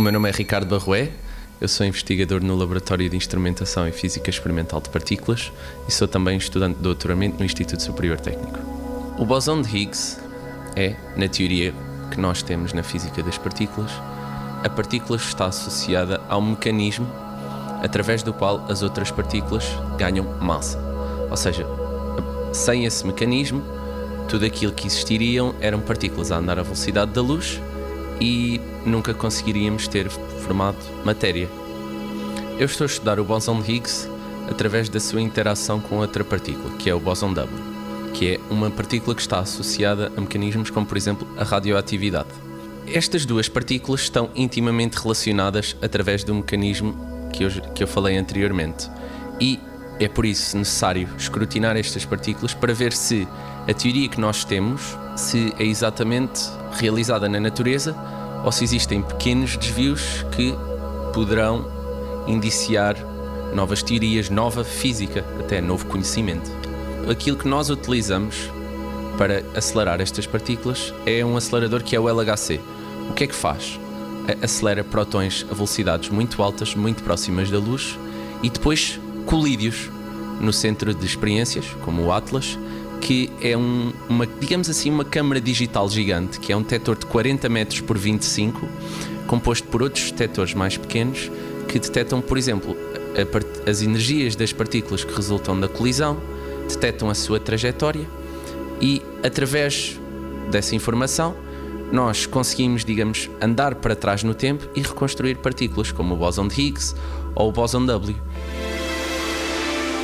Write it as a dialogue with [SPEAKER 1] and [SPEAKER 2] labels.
[SPEAKER 1] meu nome é Ricardo Barroé, eu sou investigador no Laboratório de Instrumentação e Física Experimental de Partículas e sou também estudante de doutoramento no Instituto Superior Técnico. O bosão de Higgs é, na teoria que nós temos na física das partículas, a partícula está associada a um mecanismo através do qual as outras partículas ganham massa. Ou seja, sem esse mecanismo, tudo aquilo que existiriam eram partículas a andar à velocidade da luz e nunca conseguiríamos ter formado matéria. Eu estou a estudar o bóson de Higgs através da sua interação com outra partícula, que é o bóson W, que é uma partícula que está associada a mecanismos como, por exemplo, a radioatividade. Estas duas partículas estão intimamente relacionadas através do mecanismo que eu, que eu falei anteriormente. E é por isso necessário escrutinar estas partículas para ver se a teoria que nós temos se é exatamente realizada na natureza ou se existem pequenos desvios que poderão indiciar novas teorias, nova física, até novo conhecimento. Aquilo que nós utilizamos para acelerar estas partículas é um acelerador que é o LHC. O que é que faz? Acelera prótons a velocidades muito altas, muito próximas da luz, e depois colídeos no centro de experiências, como o Atlas, que é um, uma, digamos assim, uma câmara digital gigante, que é um detector de 40 metros por 25, composto por outros detectores mais pequenos que detectam, por exemplo, a, as energias das partículas que resultam da colisão, detectam a sua trajetória e, através dessa informação, nós conseguimos, digamos, andar para trás no tempo e reconstruir partículas como o bóson de Higgs ou o bóson W.